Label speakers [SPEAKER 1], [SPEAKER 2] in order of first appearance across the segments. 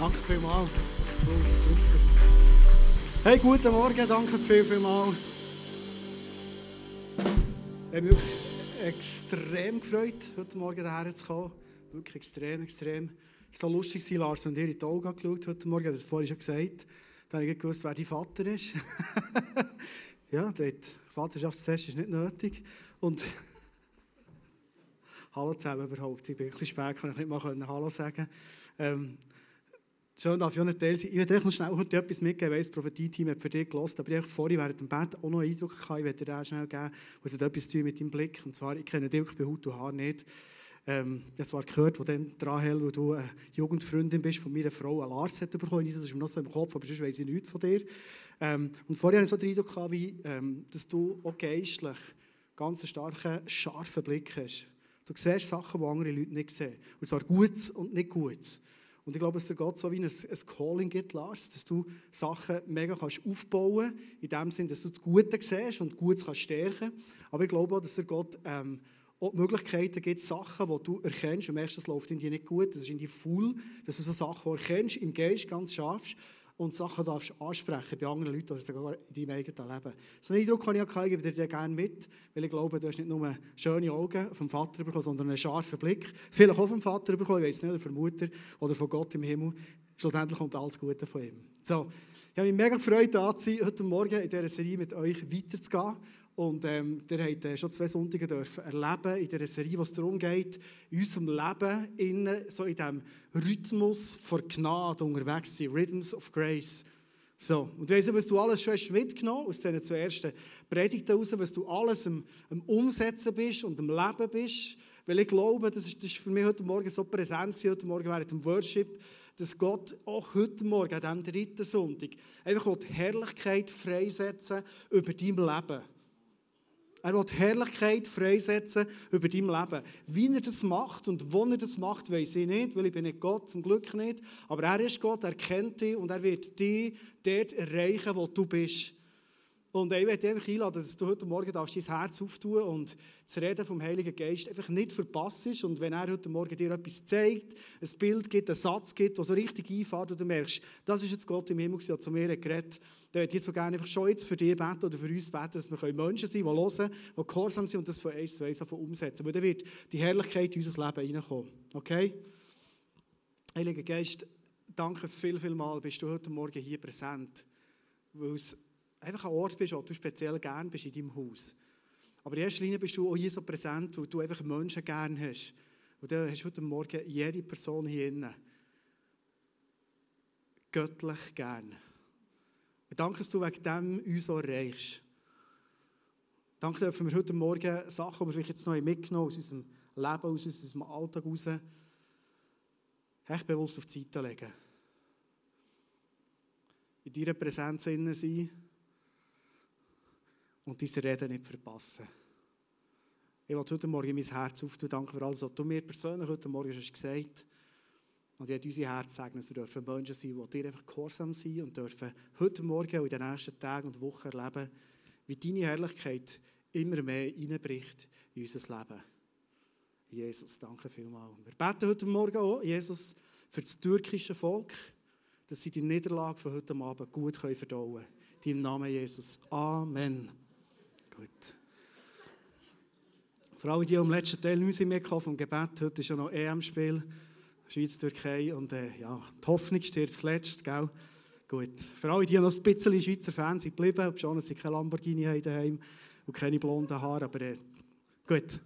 [SPEAKER 1] Danke vielmals. Hey, guten Morgen, danke viel, vielmals. Ich habe mich extrem gefreut, heute Morgen hierher zu kommen. Wirklich extrem, extrem. Es war so lustig, Lars und ihr in die Augen geschaut heute Morgen. Das vorhin schon gesagt. Dann habe ich gewusst, wer dein Vater ist. ja, der Vaterschaftstest ist nicht nötig. Und Hallo zusammen überhaupt. Ich bin ein bisschen spät, kann ich nicht mal Hallo sagen. Ähm, Schön darf ich auch nicht Teil sein. Ich werde euch noch schnell heute etwas mitgeben. Weiss, das Prophetie-Team hat für dich gelost, aber ich habe vorhin während dem Bett auch noch einen Eindruck gehabt, ich werde dir auch schnell geben, was hat etwas tun mit deinem Blick. Und zwar, ich kenne dich bei Haut und Haar nicht. Ähm, ich habe zwar gehört, wo dann Rahel, wo du eine Jugendfreundin bist von meiner Frau, eine Lars hat bekommen. Das ist mir noch so im Kopf, aber sonst weiss ich nichts von dir. Ähm, und vorher hatte ich so den Eindruck gehabt, wie, ähm, dass du auch geistlich ganz einen starken, scharfen Blick hast. Du siehst Sachen, die andere Leute nicht sehen. Und zwar Gutes und nicht Gutes. Und ich glaube, dass der Gott so wie ein, ein Calling gibt, Lars, dass du Sachen mega kannst aufbauen kannst, in dem Sinne, dass du das Gute siehst und Gutes kannst stärken. Aber ich glaube auch, dass der Gott ähm, auch Möglichkeiten gibt, Sachen, die du erkennst und merkst, das läuft in dir nicht gut, das ist in dir voll, dass du so Sachen erkennst, im Geist ganz scharf und Sachen darfst ansprechen bei anderen Leuten, oder sogar in deinem eigenen Leben. So einen Eindruck kann ich auch, gebe dir gerne mit, weil ich glaube, du hast nicht nur schöne Augen vom Vater bekommen, sondern einen scharfen Blick. Vielleicht auch vom Vater bekommen, ich weiß nicht, oder von Mutter oder von Gott im Himmel. Schlussendlich kommt alles Gute von ihm. So, ich habe mich mega gefreut, da zu sein, heute Morgen in dieser Serie mit euch weiterzugehen. Und ähm, ihr habt äh, schon zwei Sonntage dürfen erleben in dieser Serie, wo es darum geht, in unserem Leben innen, so in diesem Rhythmus von Gnade unterwegs zu sein, Rhythms of Grace. So, und weißt du, was du alles schon hast mitgenommen aus diesen zwei ersten Predigten heraus, was du alles am, am Umsetzen bist und am Leben bist. Weil ich glaube, das ist, das ist für mich heute Morgen so präsent, heute Morgen während dem Worship, dass Gott auch heute Morgen, an diesem dritten Sonntag, einfach die Herrlichkeit freisetzen über dein Leben. Er will Herrlichkeit freisetzen über dein Leben. Wie er das macht und wo er das macht, weiß ich nicht, weil ich bin nicht Gott, zum Glück nicht. Aber er ist Gott, er kennt dich und er wird dich dort erreichen, wo du bist. Und ich möchte einfach einladen, dass du heute Morgen dein Herz auftun und das Reden vom Heiligen Geist einfach nicht verpasst. Und wenn er heute Morgen dir etwas zeigt, ein Bild gibt, einen Satz gibt, der so richtig einfährt und du merkst, das ist jetzt Gott im Himmel, der zu mir geredet dann würde ich so gerne einfach schon jetzt für dich beten oder für uns beten, dass wir Menschen sein können, die hören, die gehorsam sind und das von eins zu eins umsetzen. Weil dann wird die Herrlichkeit in unser Leben reinkommen. Okay? Heiliger Geist, danke viel, viel mal, bist du heute Morgen hier präsent. Weil es einfach ein Ort bist, wo du speziell gern bist in deinem Haus. Aber in erster Linie bist du auch hier so präsent, weil du einfach Menschen gern hast. Und dann hast du heute Morgen jede Person hier innen göttlich gern. Und danke, dass du wegen dem uns so erreichst. Danke dürfen wir heute Morgen Sachen, die wir vielleicht jetzt noch mitgenommen aus unserem Leben, aus unserem Alltag raus, echt bewusst auf die Seite legen. In deiner Präsenz innen sein und diese Reden nicht verpassen. Ich will heute Morgen mein Herz auftun. Danke für alles, was du mir persönlich heute Morgen hast gesagt hast. Und ich habe unser Herz sagen, dass wir dürfen Menschen sein, die dir einfach gehorsam sind und dürfen heute Morgen und in den nächsten Tagen und Wochen erleben, wie deine Herrlichkeit immer mehr hineinbricht in unser Leben. Jesus, danke vielmals. Wir beten heute Morgen auch, Jesus, für das türkische Volk, dass sie die Niederlage von heute Abend gut verdauen können. In deinem Namen Jesus. Amen. Gut. Für alle, die am letzten Teil nicht mehr vom Gebet, heute ist ja noch EM-Spiel. Schweiz, Türkei und äh, ja, die Hoffnung stirbt zuletzt, gell? Gut. Für alle, die noch ein bisschen Schweizer Fans sind geblieben, ob schon, dass sie keine Lamborghini haben daheim und keine blonden Haare, aber äh, gut.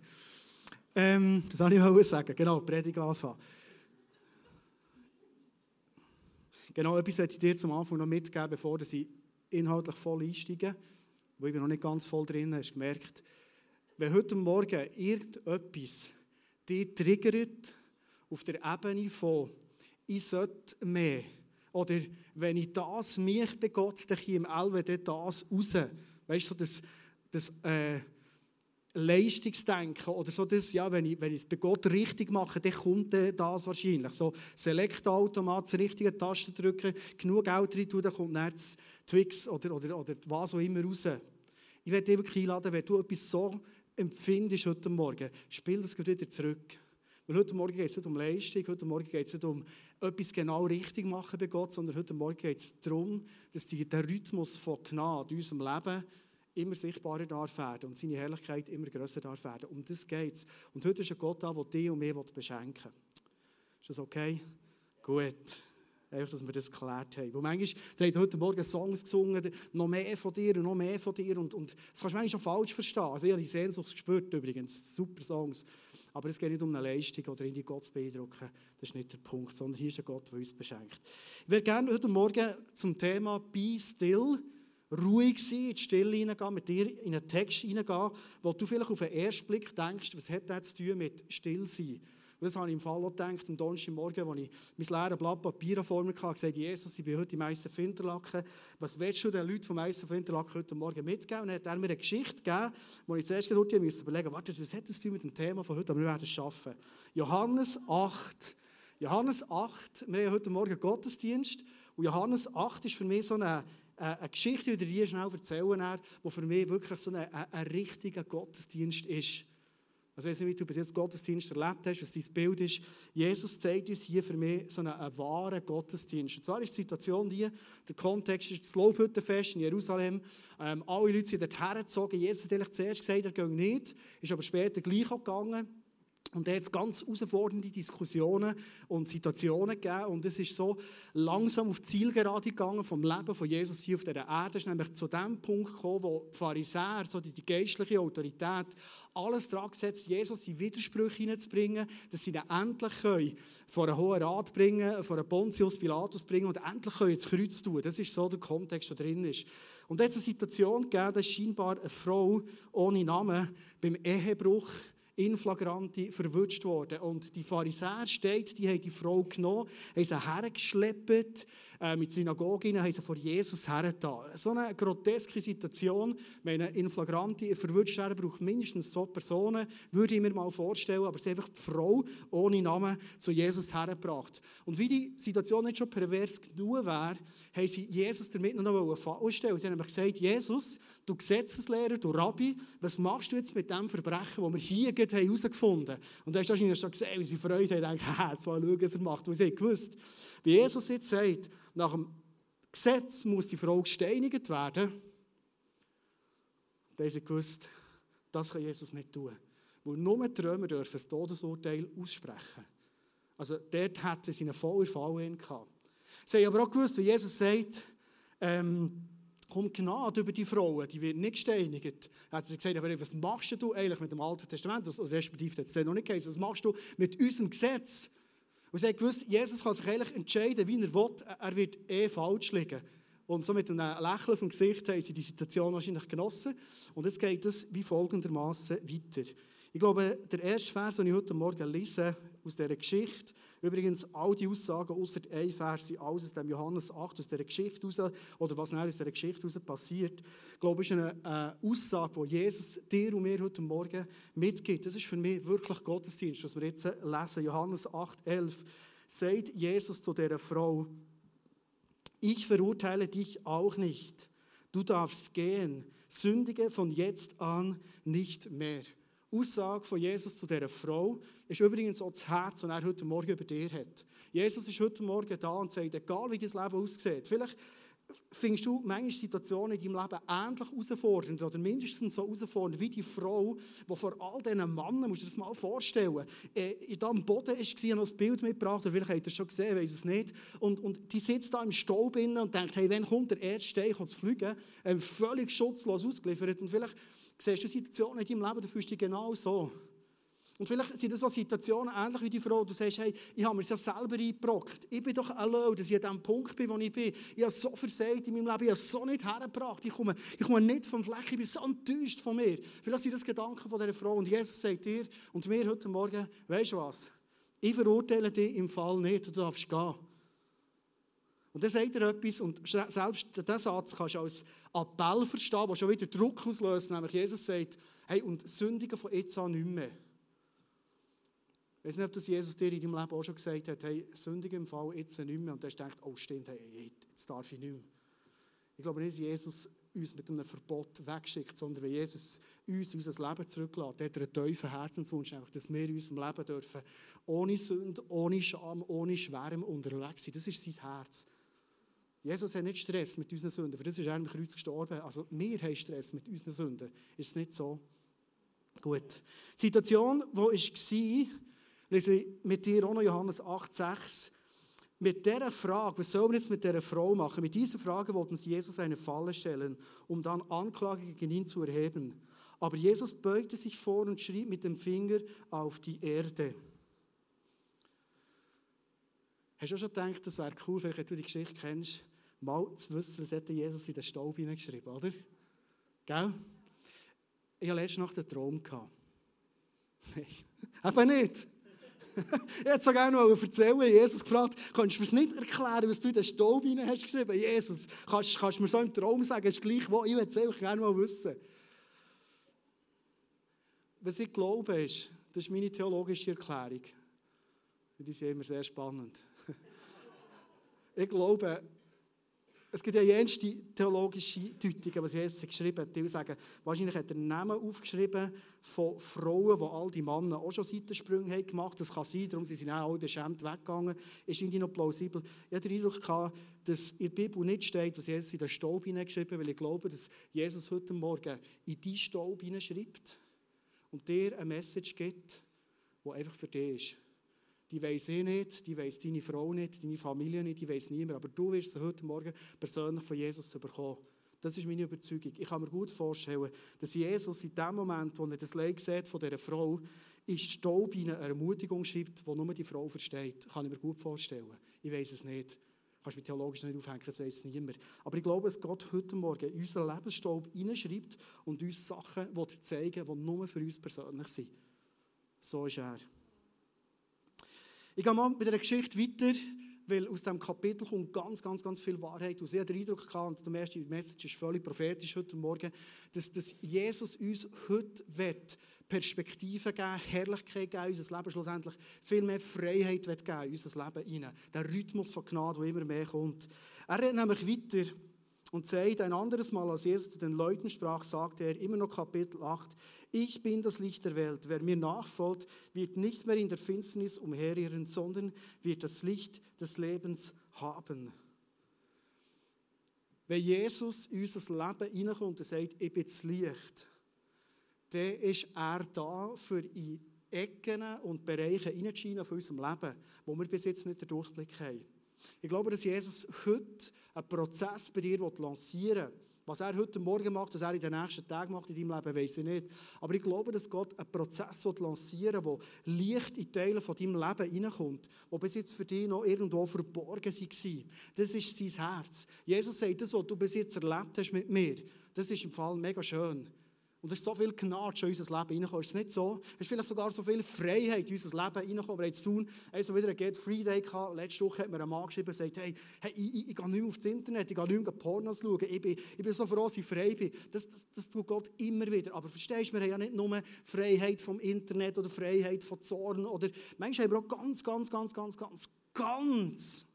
[SPEAKER 1] Ähm, das wollte ich sagen, genau, Predigt anfangen. Genau, etwas möchte ich dir zum Anfang noch mitgeben, bevor ich inhaltlich voll einsteige, wo ich noch nicht ganz voll drin, hast gemerkt, wenn heute Morgen irgendetwas dich triggert, auf der Ebene von ich sollte mehr. Oder wenn ich das mich bei dann komme auch das raus. Weißt du, so das, das äh, Leistungsdenken oder so das, ja, wenn ich, wenn ich es bei Gott richtig mache, dann kommt das wahrscheinlich. So Select-Automat, die richtige Taste drücken, genug Geld rein tun, dann kommt dann das Twix oder, oder, oder was auch immer raus. Ich werde dich wirklich einladen, wenn du etwas so empfindest heute Morgen, spiel das wieder zurück. Weil heute Morgen geht es nicht um Leistung, heute Morgen geht es nicht um etwas genau richtig machen bei Gott, sondern heute Morgen geht es darum, dass der Rhythmus von Gnade in unserem Leben immer sichtbarer darf werden und seine Herrlichkeit immer grösser darf werden. Um das geht es. Und heute ist ein Gott da, der dich und mich beschenken will. Ist das okay? Gut. Einfach, dass wir das geklärt haben. Weil manchmal, der hat heute Morgen Songs gesungen, noch mehr von dir und noch mehr von dir. Und, und das kannst du manchmal schon falsch verstehen. Also ich habe die Sehnsucht gespürt übrigens. Super Songs. Aber es geht nicht um eine Leistung oder in die Gott zu beeindrucken. Das ist nicht der Punkt, sondern hier ist ein Gott, der uns beschenkt. Ich würde gerne heute Morgen zum Thema Be Still ruhig sein, in die Stille hineingehen, mit dir in einen Text hineingehen, wo du vielleicht auf den ersten Blick denkst, was hat das zu tun mit Stillsein? Und das habe ich im Fall auch gedacht, am Donnerstagmorgen, als ich mein leeres Blatt Papier vor mir hatte, gesagt, Jesus, ich bin heute im Eisen Finterlaken. Was willst du den Leuten vom Eisen Finterlaken heute Morgen mitgeben? Und dann hat er mir eine Geschichte gegeben, wo ich zuerst gerade überlegen musste, warte, was hat das mit dem Thema von heute? Aber wir werden es schaffen. Johannes 8. Johannes 8, wir haben heute Morgen Gottesdienst. Und Johannes 8 ist für mich so eine, eine Geschichte, die ich dir schnell erzählen die für mich wirklich so ein, ein richtiger Gottesdienst ist. Also ich weiß nicht, wie du bis jetzt Gottesdienst erlebt hast, was dein Bild ist. Jesus zeigt uns hier für mich so einen, einen wahren Gottesdienst. Und zwar ist die Situation die, der Kontext ist das Lobhüttenfest in Jerusalem. Ähm, alle Leute sind dort hergezogen. Jesus hat eigentlich zuerst gesagt, er gehe nicht, ist aber später gleich gegangen. Und da hat es ganz herausfordernde Diskussionen und Situationen gegeben. Und es ist so langsam auf die Zielgerade gegangen vom Leben von Jesus hier auf dieser Erde. Es ist nämlich zu dem Punkt gekommen, wo die Pharisäer, so die, die geistliche Autorität, alles daran gesetzt, Jesus in Widersprüche hineinzubringen, dass sie ihn endlich können vor einen Hohen Rat bringen, vor einen Pontius Pilatus bringen und endlich können ins Kreuz tun. Das ist so der Kontext, der drin ist. Und da hat es eine Situation gegeben, dass scheinbar eine Frau ohne Namen beim Ehebruch in flagranti verwünscht worden. Und die Pharisäer steht, die haben die Frau genommen, haben sie hergeschleppt, äh, mit Synagogen haben sie vor Jesus hergetan. So eine groteske Situation, wenn in flagranti verwünscht werden, braucht mindestens so Personen, würde ich mir mal vorstellen, aber ist einfach die Frau ohne Namen zu Jesus hergebracht. Und wie die Situation nicht schon pervers genug wäre, haben sie Jesus damit noch eine Falle stellen. Sie haben nämlich gesagt, Jesus, du Gesetzeslehrer, du Rabbi, was machst du jetzt mit dem Verbrechen, das wir hier herausgefunden haben? Und da hast du wahrscheinlich schon gesehen, wie sie Freude haben, denken, jetzt mal schauen, was er macht. Weil sie haben gewusst, wie Jesus jetzt sagt, nach dem Gesetz muss die Frau gesteinigt werden, da haben sie gewusst, das kann Jesus nicht tun. Weil nur die Römer dürfen das Todesurteil aussprechen. Also dort hätten sie einen vollen Fall gehabt. Sie haben aber auch gewusst, wie Jesus sagt, ähm, kommt Gnade über die Frauen, die wird nicht gesteinigt. Er hat gesagt, aber was machst du eigentlich mit dem Alten Testament, respektive hat es noch nicht geheißen, was machst du mit unserem Gesetz? Und sie gewusst, Jesus kann sich eigentlich entscheiden, wie er will, er wird eh falsch liegen. Und so mit einem Lächeln auf dem Gesicht haben sie die Situation wahrscheinlich genossen. Und jetzt geht es wie folgendermaßen weiter. Ich glaube, der erste Vers, den ich heute Morgen lese, aus dieser Geschichte, übrigens all die Aussagen außer ein Vers sind alles aus dem Johannes 8, aus dieser Geschichte raus, oder was aus dieser Geschichte raus passiert, glaube ich, ist eine, eine Aussage, die Jesus dir und mir heute Morgen mitgibt. Das ist für mich wirklich Gottesdienst, was wir jetzt lesen. Johannes 8, 11 sagt Jesus zu dieser Frau, ich verurteile dich auch nicht. Du darfst gehen. Sündige von jetzt an nicht mehr. Aussage von Jesus zu dieser Frau ist übrigens auch das Herz, das er heute Morgen über dir hat. Jesus ist heute Morgen da und sagt, egal wie dein Leben aussieht, vielleicht findest du manchmal Situationen in deinem Leben ähnlich herausfordernd oder mindestens so herausfordernd wie die Frau, die vor all diesen Männern, musst du dir das mal vorstellen, äh, da am Boden war noch das Bild mitgebracht, oder vielleicht habt ihr es schon gesehen, weiß es nicht, und, und die sitzt da im Staub und denkt, hey, wann kommt der erste Stein zu fliegen, ähm, völlig schutzlos ausgeliefert und vielleicht siehst du Situationen in deinem Leben, du fühlst dich genau so. Und vielleicht sind das so Situationen ähnlich wie die Frau, du sagst, hey, ich habe mir das ja selber eingebrockt. Ich bin doch allein, dass ich an dem Punkt bin, wo ich bin. Ich habe so versagt in meinem Leben, ich habe so nicht hergebracht. Ich komme, ich komme nicht vom Fleck, ich bin so enttäuscht von mir. Vielleicht sind das Gedanken von dieser Frau. Und Jesus sagt dir und mir heute Morgen, weißt du was? Ich verurteile dich im Fall nicht, du darfst gehen. Und dann sagt er etwas, und selbst diesen Satz kannst du als Appell verstehen, der schon wieder Druck auslöst, nämlich Jesus sagt, hey, und Sündigen von jetzt an nicht mehr. Ich weiß nicht, ob das Jesus dir in deinem Leben auch schon gesagt hat, hey, sündige im Fall jetzt nicht mehr. Und du hast gedacht, oh stimmt, hey, jetzt darf ich nicht mehr. Ich glaube nicht, dass Jesus uns mit einem Verbot wegschickt, sondern wenn Jesus uns unser Leben zurücklässt, hat er einen tiefen Herzenswunsch, nämlich, dass wir in unserem Leben dürfen, ohne Sünde, ohne Scham, ohne Schwärme unterwegs sein. Das ist sein Herz. Jesus hat nicht Stress mit unseren Sünden, für das ist er am Kreuz gestorben. Also wir haben Stress mit unseren Sünden. Ist es nicht so? Gut. Die Situation, die war, lese ich mit dir auch noch Johannes 8,6. Mit dieser Frage, was soll man jetzt mit dieser Frau machen? Mit dieser Frage wollten sie Jesus eine Falle stellen, um dann Anklage gegen ihn zu erheben. Aber Jesus beugte sich vor und schrieb mit dem Finger auf die Erde. Hast du schon gedacht, das wäre cool, wenn du die Geschichte kennst, mal zu wissen, was hat Jesus in den Staub hineingeschrieben, oder? Gell? Ich hatte letzte Nacht einen Traum. Nein, eben nicht. ich hätte so gerne erzählen Jesus gefragt, kannst du mir nicht erklären, was du in den Staub hinein hast? Jesus, kannst, kannst du mir so im Traum sagen, ist gleich wo? Ich würde es gerne mal wissen. Was ich glaube, ist, das ist meine theologische Erklärung. Die sind immer sehr spannend. ich glaube, es gibt ja jenste theologische Deutungen, was Jesus geschrieben hat. Die sagen, wahrscheinlich hat er Namen aufgeschrieben von Frauen, die all die Männer auch schon Seitensprünge haben gemacht Das kann sein, darum sind sie auch alle beschämt weggegangen. Ist irgendwie noch plausibel. Ich hatte den Eindruck, dass in der Bibel nicht steht, was Jesus in den Staub hineingeschrieben hat, weil ich glaube, dass Jesus heute Morgen in diesen Staub hineinschreibt und dir eine Message gibt, die einfach für dich ist. Die weiß ich nicht, die weiß deine Frau nicht, deine Familie nicht, die weiß niemand. Aber du wirst sie heute Morgen persönlich von Jesus bekommen. Das ist meine Überzeugung. Ich kann mir gut vorstellen, dass Jesus in dem Moment, wo er das Leid sieht von dieser Frau, in Staub eine Ermutigung schreibt, die nur die Frau versteht. Kann ich mir gut vorstellen. Ich weiß es nicht. Kannst mich theologisch nicht aufhängen, das weiß niemand. Aber ich glaube, dass Gott heute Morgen in unseren Lebensstaub hineinschreibt und uns Sachen zeigen will, die nur für uns persönlich sind. So ist er. Ich gehe mal mit einer Geschichte weiter, weil aus diesem Kapitel kommt ganz, ganz, ganz viel Wahrheit aus. Ich habe den Eindruck gehabt, und der erste Message ist völlig prophetisch heute Morgen, dass, dass Jesus uns heute will, Perspektive geben, Herrlichkeit geben, unser Leben schlussendlich viel mehr Freiheit will geben unser Leben hinein. Der Rhythmus von Gnade, der immer mehr kommt. Er redet nämlich weiter und sagt ein anderes Mal, als Jesus zu den Leuten sprach, sagte er, immer noch Kapitel 8, ich bin das Licht der Welt. Wer mir nachfolgt, wird nicht mehr in der Finsternis umherirren, sondern wird das Licht des Lebens haben. Wenn Jesus in unser Leben hineinkommt und sagt, ich bin das Licht, dann ist er da für in Ecken und Bereiche hineinzuscheinen von unserem Leben, wo wir bis jetzt nicht den Durchblick haben. Ich glaube, dass Jesus heute einen Prozess bei dir lancieren will, was er heute Morgen macht, was er in den nächsten Tagen macht in deinem Leben, weiß ich nicht. Aber ich glaube, dass Gott einen Prozess lancieren will, der Licht in Teile von deinem Leben hineinkommt, die bis jetzt für dich noch irgendwo verborgen waren. Das ist sein Herz. Jesus sagt, das, was du bis jetzt erlebt hast mit mir, das ist im Fall mega schön. Und es ist so viel Gnade schon in unser Leben reingekommen. Ist es nicht so? Es ist vielleicht sogar so viel Freiheit in unser Leben reingekommen. Wir haben zu tun, also wieder einen Get Free Day gehabt. Letzte Woche hat mir ein Mann geschrieben und gesagt, hey, hey ich, ich, ich, gehe nicht mehr aufs Internet, ich gehe nicht mehr Pornos schauen. Ich bin, ich bin so froh, dass ich frei bin. Das, das, das tut Gott immer wieder. Aber verstehst du, wir haben ja nicht nur Freiheit vom Internet oder Freiheit von Zorn. Oder manchmal haben wir auch ganz, ganz, ganz, ganz, ganz, ganz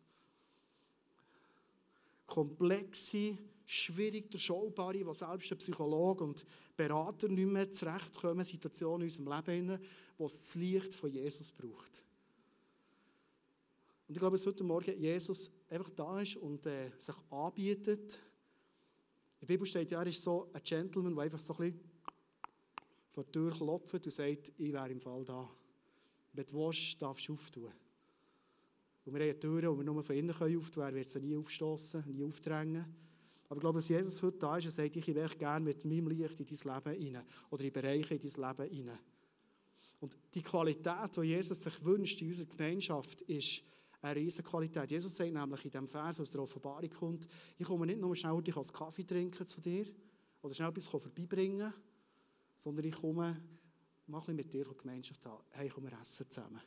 [SPEAKER 1] komplexe schwierig durchschaubare, wo selbst der Psychologe und Berater nicht mehr zurechtkommen, Situationen in unserem Leben, wo es das Licht von Jesus braucht. Und ich glaube, dass heute Morgen Jesus einfach da ist und äh, sich anbietet. In der Bibel steht er ist so ein Gentleman, der einfach so ein bisschen vor die Tür klopft und sagt, ich wäre im Fall da. Wenn du willst, darfst du auftun. Und wir haben Türen, die wir nur von innen auftun können, er wird sie nie aufstoßen, nie aufdrängen. Aber ich glaube, dass Jesus heute da ist und sagt, ich möchte gerne mit meinem Licht in dein Leben hinein oder in Bereiche in dein Leben hinein. Und die Qualität, die Jesus sich wünscht in unserer Gemeinschaft, ist eine riesige Qualität. Jesus sagt nämlich in dem Vers, aus der Offenbarung kommt, ich komme nicht nur schnell dich als Kaffee trinken zu dir oder schnell etwas vorbeibringen, sondern ich komme, mach ein mit dir Gemeinschaft haben. Hey, komm, wir essen zusammen.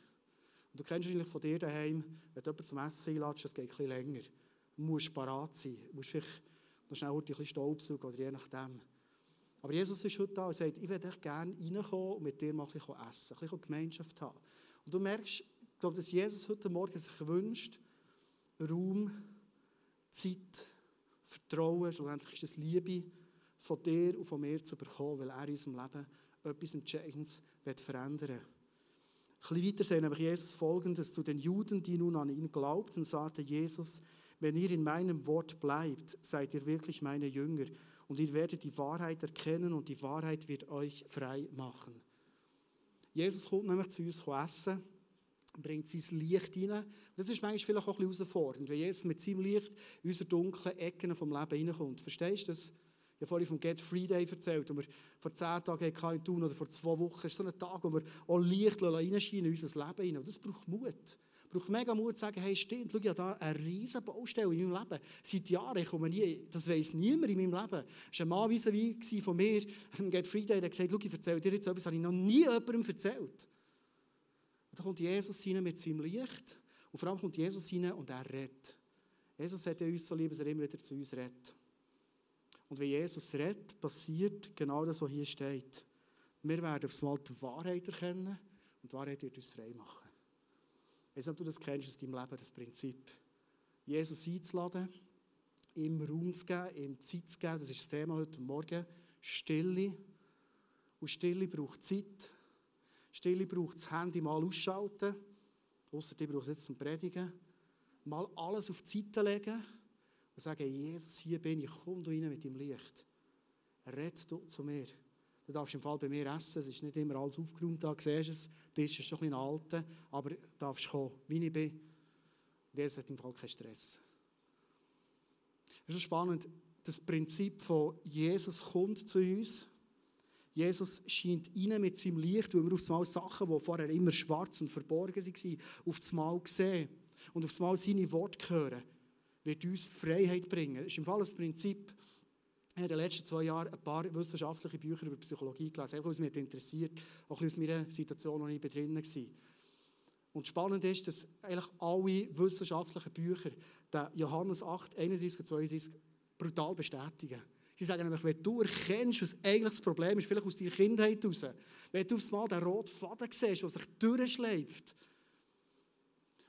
[SPEAKER 1] Und du kennst wahrscheinlich von dir daheim, wenn du jemanden zum Essen einladest, das geht ein bisschen länger. Du musst parat sein. Du musst vielleicht noch schnell ein bisschen Staubsaugen oder je nachdem. Aber Jesus ist heute da und sagt, ich würde gerne reinkommen und mit dir mal ein bisschen essen, ein bisschen Gemeinschaft haben. Und du merkst, ich glaube, dass Jesus heute Morgen sich wünscht, Raum, Zeit, Vertrauen, schlussendlich ist das Liebe, von dir und von mir zu bekommen, weil er in unserem Leben etwas Entscheidendes verändern will. Ein bisschen weiter sehen nämlich Jesus folgendes: Zu den Juden, die nun an ihn glaubten, sagte Jesus, wenn ihr in meinem Wort bleibt, seid ihr wirklich meine Jünger und ihr werdet die Wahrheit erkennen und die Wahrheit wird euch frei machen. Jesus kommt nämlich zu uns essen, bringt sein Licht rein. Das ist manchmal vielleicht auch ein bisschen herausfordernd, wenn Jesus mit seinem Licht in unsere dunklen Ecken vom Leben reinkommt. Verstehst du das? Ich habe vorhin vom Get Free Day erzählt, wo wir vor zehn Tagen in tun oder vor zwei Wochen. Das ist so ein Tag, wo wir auch Licht reinscheinen in unser Leben hinein. Und das braucht Mut braucht mega Mut zu sagen, hey, stimmt, schau, ich habe da eine riesige Baustelle in meinem Leben. Seit Jahren, ich komme nie, das weiss niemand in meinem Leben. Es war ein Mann wie von mir, am Get Friday, der gesagt, schau, ich erzähle dir jetzt etwas, das habe ich noch nie jemandem erzählt. Und dann kommt Jesus rein mit seinem Licht und vor allem kommt Jesus rein und er redet. Jesus hat uns so lieb, dass er immer wieder zu uns redet. Und wenn Jesus redet, passiert genau das, was hier steht. Wir werden aufs Mal die Wahrheit erkennen und die Wahrheit wird uns frei machen. Weiß nicht, ob du das kennst aus deinem Leben, das Prinzip. Jesus einzuladen, ihm Raum zu geben, ihm Zeit zu geben, das ist das Thema heute Morgen. Stille. Und Stille braucht Zeit. Stille braucht das Handy mal ausschalten. Außer die braucht es jetzt zum Predigen. Mal alles auf die Seite legen und sagen: Jesus, hier bin ich, komm du rein mit dem Licht. Red du zu mir. Du darfst im Fall bei mir essen, es ist nicht immer alles aufgeräumt, da siehst es, der Tisch ist schon ein bisschen alter, aber du darfst kommen, wie ich bin. Und Jesus hat im Fall keinen Stress. Es ist spannend, das Prinzip von Jesus kommt zu uns. Jesus scheint rein mit seinem Licht, weil wir auf einmal Sachen, die vorher immer schwarz und verborgen waren, auf einmal sehen und auf einmal seine Worte hören, wird uns Freiheit bringen. Das ist im Fall das Prinzip, ich habe in den letzten zwei Jahren ein paar wissenschaftliche Bücher über Psychologie gelesen, einfach weil es mich interessiert, auch aus meiner Situation, wo ich drin war. Und spannend ist, dass eigentlich alle wissenschaftlichen Bücher den Johannes 8, 31 und 32 brutal bestätigen. Sie sagen nämlich, wenn du erkennst, was eigentlich das Problem ist, vielleicht aus deiner Kindheit heraus, wenn du aufs Mal den roten Faden siehst, der sich durchschleift.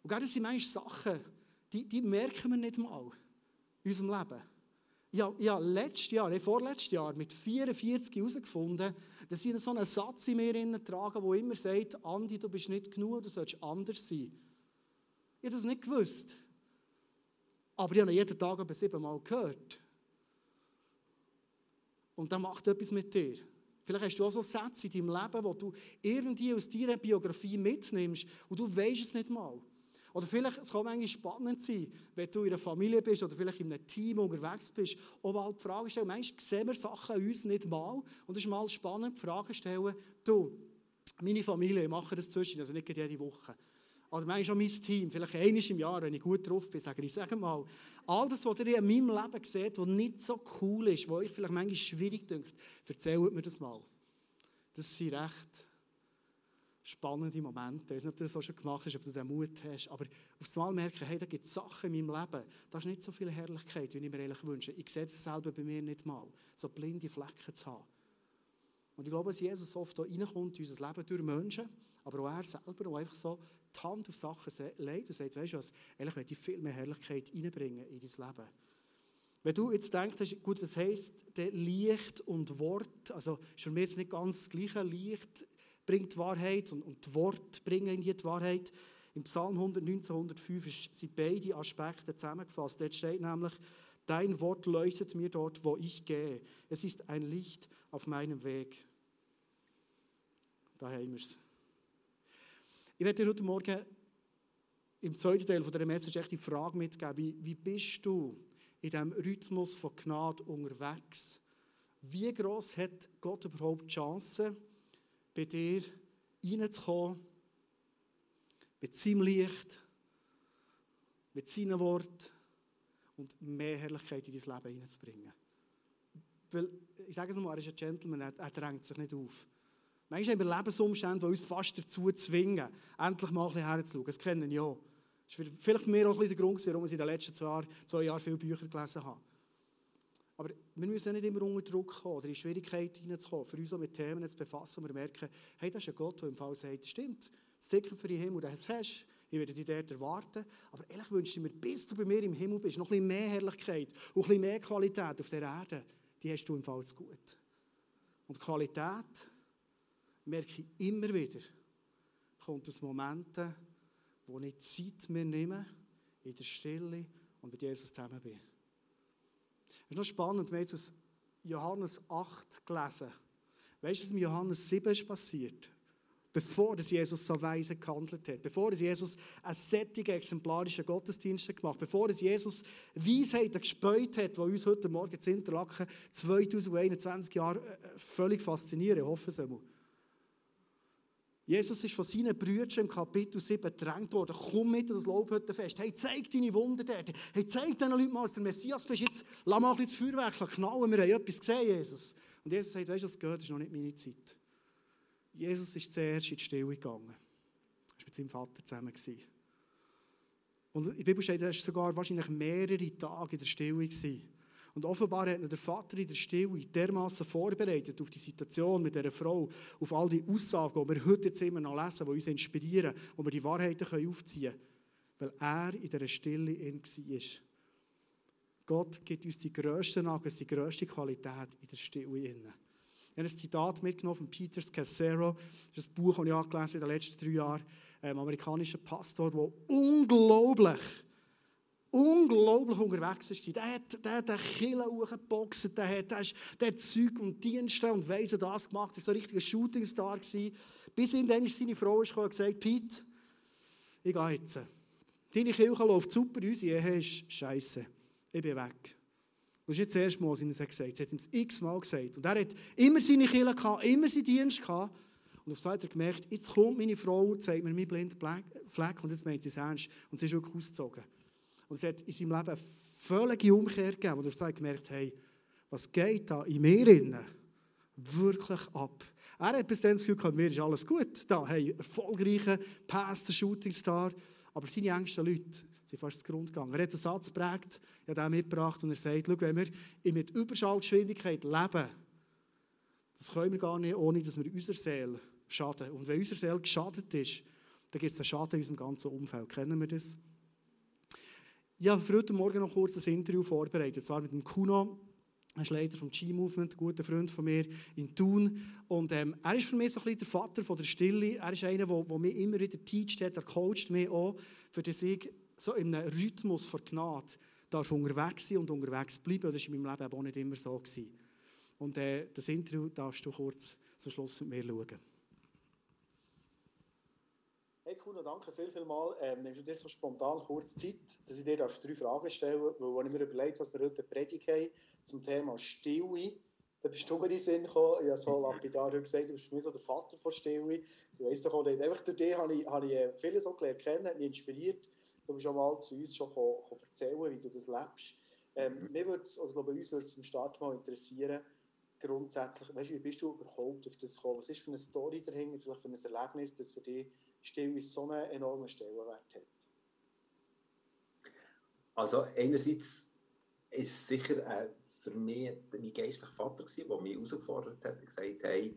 [SPEAKER 1] Und das sind manchmal Sachen, die, die merken wir nicht mal in unserem Leben. Ich habe, letztes Jahr, nee, vorletztes Jahr mit 44 herausgefunden, dass ich so einen Satz in mir trage, der immer sagt, Andi, du bist nicht genug, du sollst anders sein. Ich habe das nicht gewusst. Aber ich habe ihn jeden Tag etwa siebenmal gehört. Und das macht etwas mit dir. Vielleicht hast du auch so Sätze in deinem Leben, wo du irgendwie aus deiner Biografie mitnimmst und du weißt es nicht mal. Oder vielleicht, es kann manchmal spannend sein, wenn du in einer Familie bist oder vielleicht in einem Team unterwegs bist, ob halt die Frage stellen, manchmal sehen wir Sachen uns nicht mal und es ist mal spannend, die Frage stellen, du, meine Familie, ich mache das zwischen, also nicht jede Woche. Oder manchmal auch mein Team, vielleicht einmal im Jahr, wenn ich gut drauf bin, sage ich, sage mal, all das, was ihr in meinem Leben seht, was nicht so cool ist, was euch vielleicht manchmal schwierig dünkt, erzählt mir das mal. Das sind recht spannende Momente. Ich weiß nicht, ob du das schon gemacht hast, ob du den Mut hast, aber aufs Mal merken, hey, da gibt es Sachen in meinem Leben, da ist nicht so viel Herrlichkeit, wie ich mir eigentlich wünsche. Ich sehe das selber bei mir nicht mal, so blinde Flecken zu haben. Und ich glaube, dass Jesus oft hier reinkommt in unser Leben durch Menschen, aber auch er selber, der einfach so die Hand auf Sachen legt und sagt, weißt du was, möchte ich viel mehr Herrlichkeit reinbringen in dein Leben. Wenn du jetzt denkst, gut, was heisst Licht und Wort, also ist für mich jetzt nicht ganz das gleiche, Licht bringt Wahrheit und, und die Worte bringen in die Wahrheit. Im Psalm 119, 105 sind beide Aspekte zusammengefasst. Dort steht nämlich, dein Wort leuchtet mir dort, wo ich gehe. Es ist ein Licht auf meinem Weg. Da haben wir es. Ich werde dir heute Morgen im zweiten Teil dieser Message echt die Frage mitgeben, wie, wie bist du in diesem Rhythmus von Gnade unterwegs? Wie groß hat Gott überhaupt die Chance, bei dir reinzukommen, mit seinem Licht, mit seinen Worten und mehr Herrlichkeit in dein Leben hineinzubringen. Weil, ich sage es nochmal, er ist ein Gentleman, er, er drängt sich nicht auf. Manchmal haben wir Lebensumstände, die uns fast dazu zwingen, endlich mal ein bisschen herzuschauen. Das kennen ja. Das war vielleicht mir auch ein bisschen der Grund, warum ich in den letzten zwei Jahren, zwei Jahren viele Bücher gelesen habe. Wir müssen nicht immer unter Druck kommen oder in Schwierigkeiten hineinzukommen, für uns auch mit Themen zu befassen und wir merken, hey, das ist ein Gott, der im Fall sagt, stimmt, das Ticket für den Himmel, das hast ich werde dich dort erwarten. Aber ehrlich wünsche ich mir, bis du bei mir im Himmel bist, noch ein bisschen mehr Herrlichkeit und ein bisschen mehr Qualität auf der Erde. die hast du im Fall zu gut. Und Qualität, merke ich immer wieder, kommt aus Momenten, wo ich Zeit mir nehme, in der Stille und mit Jesus zusammen bin. Das ist noch spannend, wir haben jetzt aus Johannes 8 gelesen. Weißt du, was in Johannes 7 ist passiert? Bevor Jesus so weise gehandelt hat, bevor Jesus einen sättigen, exemplarischen Gottesdienst gemacht hat, bevor Jesus Weisheiten gespäut hat, die uns heute Morgen in Interlaken 2021 Jahre äh, völlig faszinieren, ich hoffe es einmal. Jesus ist von seinen Brüdern im Kapitel 7 gedrängt worden. Komm mit an das Lobhüttenfest. Hey, zeig deine Wunder dort. Hey, zeig diesen Leuten mal, dass der Messias bist. Jetzt lass mal ein bisschen das Feuerwerk knallen. Wir haben etwas gesehen, Jesus. Und Jesus sagt, weißt du, was gehört, das ist noch nicht meine Zeit. Jesus ist zuerst in die Stille gegangen. Er war mit seinem Vater zusammen. Und in der Bibel steht, er war sogar wahrscheinlich mehrere Tage in der Stille. Gewesen. Und offenbar hat der Vater in der Stille dermaßen vorbereitet auf die Situation mit dieser Frau, auf all die Aussagen, die wir heute jetzt immer noch lesen, die uns inspirieren, wo wir die Wahrheiten aufziehen können, weil er in dieser Stille in war. Gott gibt uns die grösste Nagels, die grösste Qualität in der Stille. Ich habe ein Zitat mitgenommen von Peter Scazzaro. Das ist ein Buch, das ich in den letzten drei Jahren. Ein amerikanischer Pastor, der unglaublich unglaublich unterwegs ist. Der hat, der den Killer hochgeboxt, der hat, der, ist, der hat Zeug und Dienste und Weise das gemacht, er war so ein richtiger Shootingstar. Gewesen. Bis in dann ist seine Frau und gesagt, Pete, ich gehe jetzt. Deine Kirche läuft super, unsere Ehe ist scheiße. Ich bin weg. Das ist jetzt das erste Mal, was er gesagt hat. Sie hat ihm x-mal gesagt. Und er hat immer seine Kirche gehabt, immer seinen Dienst gehabt. Und auf so hat er gemerkt, jetzt kommt meine Frau, zeigt mir meinen blinden Fleck und jetzt meint sie es ernst. Und sie ist wirklich ausgezogen. Und es hat in seinem Leben eine völlige Umkehr gegeben, wo er gemerkt hat, was geht da in mir innen wirklich ab? Er hat bis dann das Gefühl gehabt, mir ist alles gut. Da, hey, erfolgreicher Pastor, Shootingstar. Aber seine engsten Leute sind fast zu Grund gegangen. Er hat einen Satz geprägt, hat den mitgebracht und er sagt, schau, wenn wir mit Überschallgeschwindigkeit leben, das können wir gar nicht, ohne dass wir unserer Seele schaden. Und wenn unsere Seele geschadet ist, dann gibt es einen Schaden in unserem ganzen Umfeld. Kennen wir das? Ich habe für heute Morgen noch kurz ein Interview vorbereitet, zwar mit dem Kuno, er ist Leiter vom G-Movement, ein guter Freund von mir in Thun. Und ähm, er ist für mich so ein bisschen der Vater von der Stille. Er ist einer, der, der mich immer wieder teacht hat, er coacht mich auch, für das ich so in einem Rhythmus von Gnade darf unterwegs sein und unterwegs bleiben. Das war in meinem Leben auch nicht immer so. Gewesen. Und äh, das Interview darfst du kurz zum Schluss mit mir schauen.
[SPEAKER 2] Kuno, danke viel, viel mal. Ähm, nimmst du dir so spontan kurz Zeit, dass ich dir drei Fragen stellen darf, weil ich mir überlegt was wir heute predigt haben zum Thema Stille, da bist du mir in den Sinn gekommen. Ich habe so lapidar gesagt, du bist für mich so der Vater von Stille. Du weißt doch auch nicht. Einfach durch dich habe ich, habe ich äh, vieles auch gelernt kennen, mich inspiriert. Du bist schon mal zu uns schon erzählen, wie du das lebst. Ähm, mhm. Mir würde es, oder glaube uns würde es zum Start mal interessieren, grundsätzlich, weißt, wie bist du überhaupt auf das gekommen? Was ist für eine Story dahinter, vielleicht für ein Erlebnis, das für dich Stille so einen enormen Stellenwert hat?
[SPEAKER 3] Also einerseits ist sicher äh, für mich mein geistlicher Vater gewesen, der mich herausgefordert hat und gesagt hey,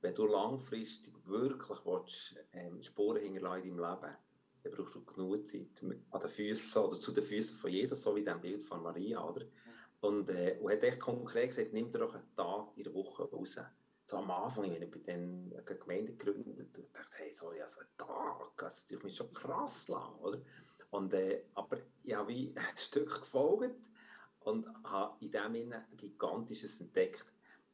[SPEAKER 3] wenn du langfristig wirklich willst, ähm, Spuren hinterlassen in deinem Leben, dann brauchst du genug Zeit an den Füßen oder zu den Füßen von Jesus, so wie dem Bild von Maria, oder? Und, äh, und hat echt konkret gesagt, nimm dir doch einen Tag in der Woche raus so am Anfang, wenn ich bei den Gemeinde gegründet habe, dachte hey, so, ja, so ein Tag, das ist mir schon krass lang, oder? Und, äh, aber ich habe wie ein Stück gefolgt und habe in dem Sinne ein gigantisches entdeckt.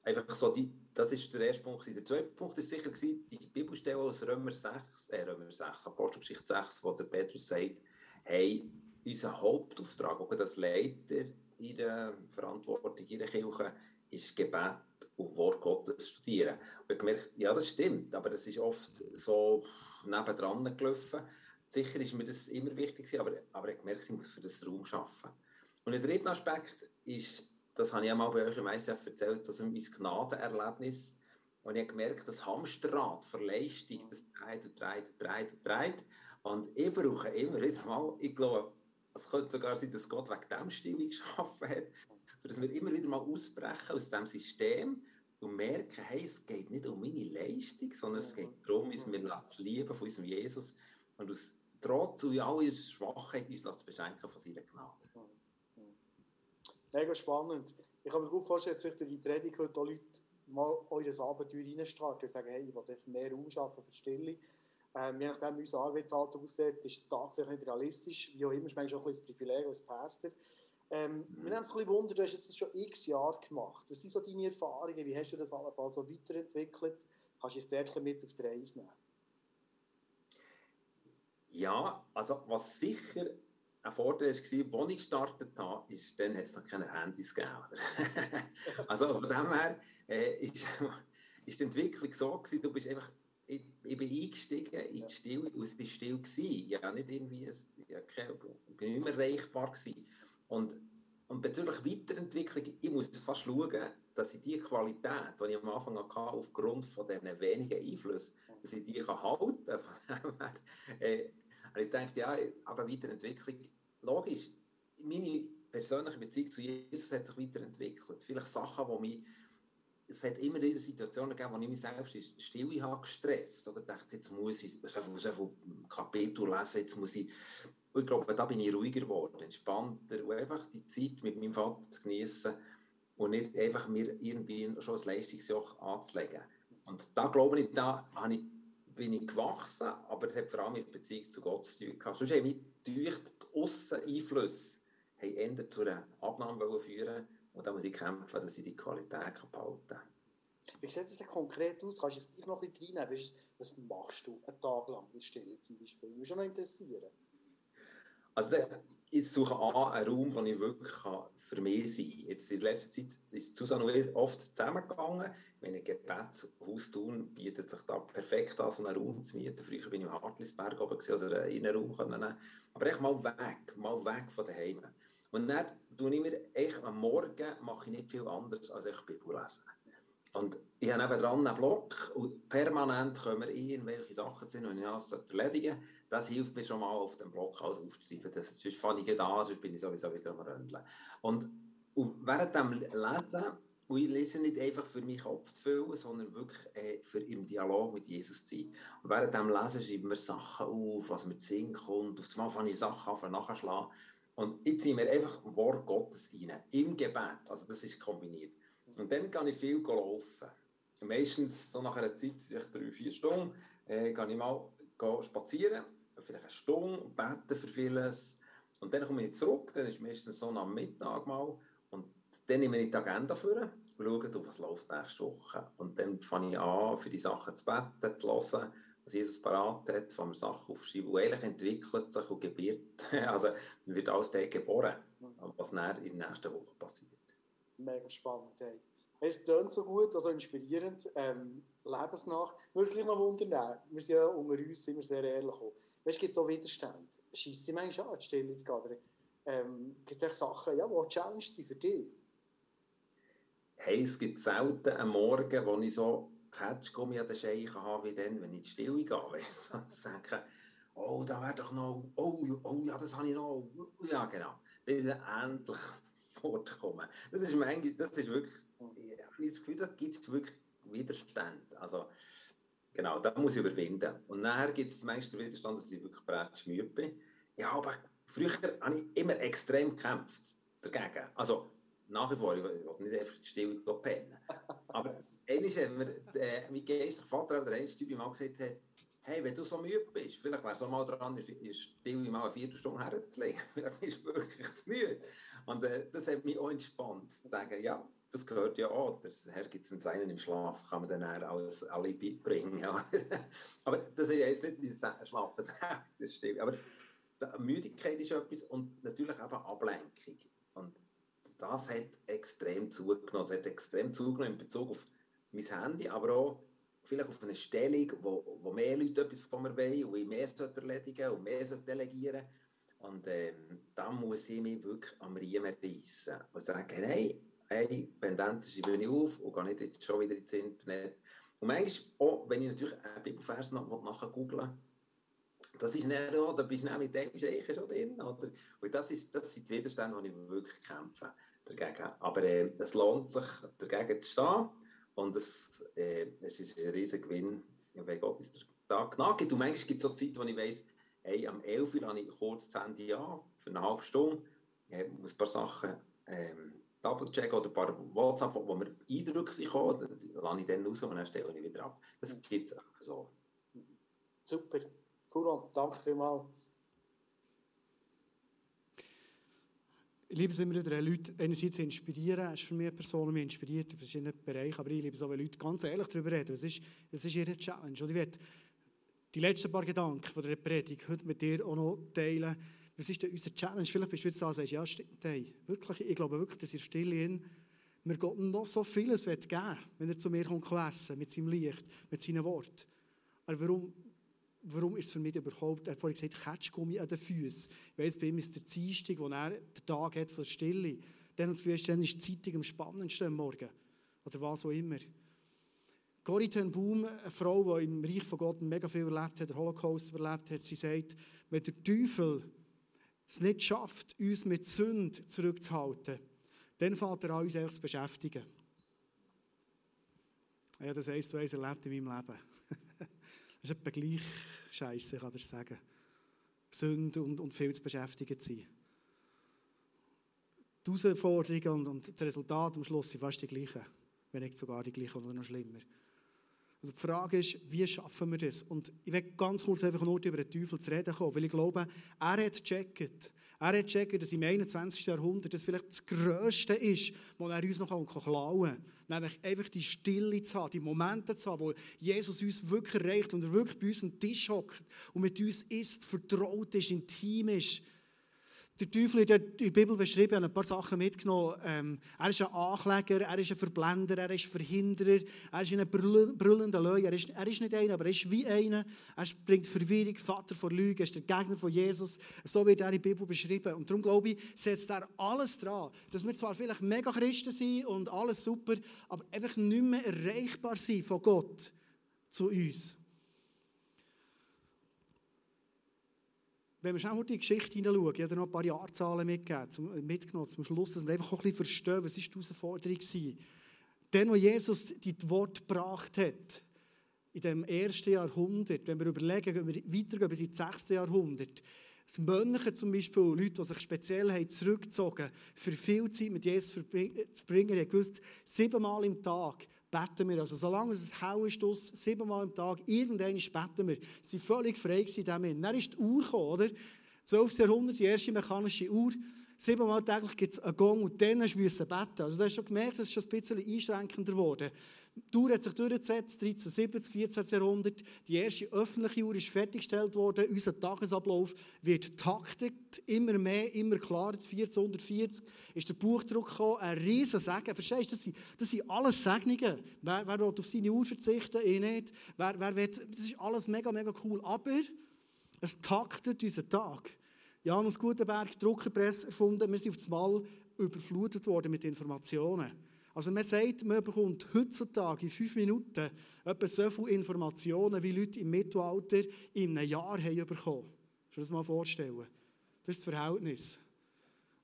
[SPEAKER 3] Einfach so, die, das ist der erste Punkt. Der zweite Punkt war sicher die Bibelstelle aus Römer 6, äh, Römer 6, Apostelgeschichte 6, wo der Petrus sagt, hey, unser Hauptauftrag, auch das Leiter in der Verantwortung in der Kirche, ist Gebet und Wort Gottes studieren. Und ich gemerkt, ja, das stimmt, aber das ist oft so nebendran gelaufen. Sicher ist mir das immer wichtig, aber, aber ich gemerkt, ich muss für das Raum schaffen. Und der dritte Aspekt ist, das habe ich einmal bei euch im ICF erzählt, dass mein Gnadenerlebnis, und ich habe gemerkt, das Hamsterrad für Leistung, das dreht und dreht und dreht und dreht. Und ich brauche immer wieder mal, ich glaube, es könnte sogar sein, dass Gott wegen dem Stimmung geschaffen hat, dass wir immer wieder mal ausbrechen aus diesem System und merken, hey, es geht nicht um meine Leistung, sondern es geht darum, uns wir zu lieben von unserem Jesus und aus trotz und all Schwachheit uns zu beschenken von seiner Gnade.
[SPEAKER 2] Mega spannend. ich kann mir gut vorstellen, dass vielleicht durch die Predigt heute auch Leute mal eures Abenteuer reinstarten und sagen, hey, ich will mehr Raum schaffen für Stille. Ähm, je nachdem, wie unser Arbeitsalltag aussieht, ist der Tag vielleicht nicht realistisch. Wie auch immer, ist manchmal auch ein Privileg als Pastor. Ähm, mhm. Mir nimmt es ein bisschen Wunder, du hast jetzt das schon x Jahre gemacht. Was sind so deine Erfahrungen? Wie hast du das Fall so weiterentwickelt? Kannst du es dort mit auf die Reise nehmen?
[SPEAKER 3] Ja, also was sicher ein Vorteil war, als ich gestartet habe, ist, dann hat es noch keine Handys gegeben. also von dem her äh, ist, ist die Entwicklung so gewesen, du bist einfach, ich, ich bin eingestiegen in die Stille und es war still. Gewesen. Ja, nicht irgendwie, ich bin nicht mehr erreichbar gewesen. Und, und bezüglich Weiterentwicklung, ich muss fast schauen, dass ich die Qualität, die ich am Anfang hatte, aufgrund von diesen wenigen Einflüssen, dass ich die kann halten kann. äh, ich denke, ja, aber Weiterentwicklung, logisch, meine persönliche Beziehung zu Jesus hat sich weiterentwickelt. Vielleicht Sachen, die mich, es hat immer wieder Situationen gegeben, wo ich mich selbst in Stille habe gestresst oder dachte, jetzt muss ich so viel, so viel Kapitel lesen, jetzt muss ich, und ich glaube, da bin ich ruhiger geworden, entspannter und einfach die Zeit mit meinem Vater zu genießen und nicht einfach mir irgendwie schon ein Leistungsjoch anzulegen. Und da glaube ich, da habe ich bin ich gewachsen, aber es hat vor allem mit Beziehung zu Gott zu tun gehabt. Sonst haben mich durch die Ausseneinflüsse eher zu einer Abnahme führen und da muss ich kämpfen, dass ich die Qualität behalten kann.
[SPEAKER 2] Wie sieht es denn konkret aus? Kannst du es noch ein bisschen reinnehmen? Was machst du einen Tag lang in Stille zum Beispiel? Mich schon noch interessieren.
[SPEAKER 3] Also ich suche an einen Raum, wo ich wirklich für mich sein kann. Jetzt in letzter Zeit ist Susanne oft zusammengegangen. Meine Gebetshaus tun bietet sich da perfekt an, so einen Raum zu mieten. Früher bin ich im Hartlisberg oben, also in einen Raum können. Aber echt mal weg, mal weg von daheim. Und dann tue ich mir echt am Morgen mache ich nicht viel anderes als ich Bibel lesen. Und ich habe nebenan einen Block und permanent wir irgendwelche Sachen sehen und ich das erledigen Das hilft mir schon mal auf dem Block alles aufzuschreiben. Das, sonst fange ich da, sonst bin ich sowieso wieder am Röndeln. Und, und während dem Lesen, und ich lese nicht einfach für meinen Kopf zu füllen, sondern wirklich äh, für im Dialog mit Jesus zu sein. Und während dem Lesen schreiben wir Sachen auf, was mir zu Sinn kommt. Auf einmal fange ich Sachen an, nachzuschlagen. Und ich ziehe mir einfach Wort Gottes rein, im Gebet. Also das ist kombiniert. Und dann kann ich viel laufen. Meistens so nach einer Zeit, vielleicht drei, vier Stunden, äh, kann ich mal spazieren, vielleicht eine Stunde, beten für vieles. Und dann komme ich zurück, dann ist meistens so am Mittag mal. Und dann nehme ich die Agenda vor und schaue, was läuft nächste Woche. Und dann fange ich an, für die Sachen zu beten, zu hören, was Jesus parat hat, von Sachen aufschreiben. Und eigentlich entwickelt sich und gebiert. Also wird alles dort geboren, was dann in der nächsten Woche passiert
[SPEAKER 2] mega spannend. Hey. Es tönt so gut, also inspirierend, ähm, lebensnach. Würde gleich noch wundern, wir sind ja unter uns wir sehr ehrlich. Auch. Weißt, gibt es auch Widerstand? Schießt die manchmal an, die Stelle zu gehen? Ähm, gibt es Sachen, ja, die Challenge sind für dich?
[SPEAKER 3] Hey, es gibt selten einen Morgen, wo ich so Catchgummi an den Scheichen habe, wie dann, wenn ich in die Stille gehe. Weißt du, denke, oh, da wäre doch noch, oh, oh, ja, das habe ich noch. Ja, genau. Das ist endlich fortkommen. Das ist, manchmal, das ist wirklich, ich da gibt es wirklich Widerstand. Also, genau, da muss ich überwinden. Und nachher gibt es meistens Widerstand, dass ich wirklich bereits müde bin. Ja, aber früher habe ich immer extrem gekämpft dagegen. Also, nach wie vor, ich will nicht einfach still pennen. Aber einmal hat mir äh, mein geistlicher Vater, der Einstübe, mal gesagt hat, hey, wenn du so müde bist, vielleicht wäre es mal dran, in Stille mal eine Viertelstunde herzulegen. Vielleicht bist du wirklich zu müde. Und äh, das hat mich auch entspannt, zu sagen, ja, das gehört ja auch. Der Herr gibt es einen im Schlaf, kann man dann als Alibi bringen. aber das ist jetzt nicht mein Schlafen das stimmt. Aber Müdigkeit ist etwas und natürlich eben Ablenkung. Und das hat extrem zugenommen. Es hat extrem zugenommen in Bezug auf mein Handy, aber auch vielleicht auf eine Stellung, wo, wo mehr Leute etwas von mir wollen und ich mehr erledigen und mehr delegieren Und ähm, da muss ich mich wirklich am Riemen reissen und sagen, hey, hey, Pendenzen schreibe ich auf und gehe nicht jetzt schon wieder ins Internet. Und manchmal, auch, wenn ich natürlich einen Bibelvers noch googeln das ist nicht, oh, da bist du mit dem Scheich schon drin. Oder? Und das, ist, das sind die Widerstände, die ich wirklich kämpfe dagegen. Aber äh, es lohnt sich, dagegen zu stehen. Und es, äh, es ist ein riesiger Gewinn, wenn Gott uns. Und manchmal gibt es so Zeit, wo ich weiss, hey, am 11 Uhr habe ich kurz das Handy an, für eine halbe Stunde, ich muss ein paar Sachen Double-Check oder ein paar WhatsApp, wo mir Eindrücke sind, dann lasse ich dann raus und dann stelle ich wieder ab. Das gibt es einfach so.
[SPEAKER 2] Super. Cool, danke vielmals.
[SPEAKER 1] Ich liebe es immer wieder, Leute einerseits zu inspirieren. Er ist für mich eine Person, die mich inspiriert in verschiedenen Bereichen. Aber ich liebe es auch, wenn Leute ganz ehrlich darüber reden. Es ist, es ist ihre Challenge. Und ich werde die letzten paar Gedanken von der Predigt heute mit dir auch noch teilen. Was ist denn unsere Challenge? Vielleicht bist du jetzt da und sagst, ja, stimmt, hey, wirklich, ich glaube wirklich, dass ihr still in mir Gott noch so vieles geben will, wenn er zu mir kommt essen, mit seinem Licht, mit seinen Worten. Aber warum, warum ist es für mich überhaupt, er hat vorhin gesagt, Ketschgummi an den Füßen. Ich weiss, bei ihm ist der Dienstag, wo er den Tag hat von der Stille. Dann hat das Gefühl, dann ist die Zeitung am spannendsten am Morgen. Oder was auch immer. Corrie ten Boom, eine Frau, die im Reich von Gott mega viel erlebt hat, den Holocaust überlebt hat, sie sagt, wenn der Teufel es nicht schafft, uns mit Sünde zurückzuhalten, dann fängt er an, uns eigentlich zu beschäftigen. Ja, das heisst, du hast erlebt in meinem Leben. das ist etwa gleich scheiße, kann ich sagen. Sünde und, und viel zu beschäftigt sein. Die Herausforderungen und, und das Resultat am Schluss sind fast die gleichen, wenn nicht sogar die gleichen oder noch schlimmer. Also die Frage ist, wie schaffen wir das? Und ich will ganz kurz einfach nur über den Teufel zu reden kommen, weil ich glaube, er hat gecheckt, er hat gecheckt, dass im 21. Jahrhundert das vielleicht das Größte ist, was er uns noch klauen kann. Nämlich einfach die Stille zu haben, die Momente zu haben, wo Jesus uns wirklich erreicht und er wirklich bei uns am Tisch hockt und mit uns isst, vertraut ist, intim ist der Teufel in der Bibel beschrieben, hat ein paar Sachen mitgenommen. Ähm, er ist ein Ankläger, er ist ein Verblender, er ist Verhinderer, er ist ein brüllender Löwe. Er ist, er ist nicht einer, aber er ist wie einer. Er bringt Verwirrung, Vater von Lügen, er ist der Gegner von Jesus. So wird er in Bibel beschrieben. Und darum glaube ich, setzt er alles dran, dass wir zwar vielleicht mega Christen sind und alles super, aber einfach nicht mehr erreichbar sind von Gott zu uns. Wenn wir schnell die Geschichte hineinschauen, ich habe noch ein paar Jahrzahlen mitgegeben, zum, mitgenommen zum Schluss, dass wir einfach auch ein bisschen verstehen, was ist die Herausforderung war. Dann, wo Jesus die Worte gebracht hat, in dem ersten Jahrhundert, wenn wir überlegen, wenn wir weitergehen bis ins sechste Jahrhundert, das Mönche zum Beispiel, Leute, die sich speziell haben zurückgezogen für viel Zeit mit Jesus zu bringen, haben gewusst, siebenmal im Tag beten wir. Also solange es hell ist, aus, siebenmal am Tag, irgendwann beten wir. Sie waren völlig frei in Dann ist die Uhr gekommen, oder? 12. Jahrhundert, die erste mechanische Uhr. Siebenmal täglich gibt es einen Gong und dann musst du beten. Also du hast schon gemerkt, es ist schon ein bisschen einschränkender geworden. Die Uhr hat sich durchgesetzt, 1370, 14. Jahrhundert. Die erste öffentliche Uhr ist fertiggestellt worden. Unser Tagesablauf wird taktet, immer mehr, immer klarer. 1440 ist der Buchdruck gekommen, ein riesen Segen. Verstehst du, das sind, das sind alles Segnungen. Wer, wer will auf seine Uhr verzichten? Ich nicht. Wer, wer will, das ist alles mega, mega cool. Aber es taktet unseren Tag. Johannes Gutenberg, Druckerpresse erfunden. Wir sind auf das Mal überflutet worden mit Informationen. Also man sagt, man bekommt heutzutage in fünf Minuten etwa so viele Informationen, wie Leute im Mittelalter in einem Jahr haben bekommen. Kannst du das mal vorstellen? Das ist das Verhältnis.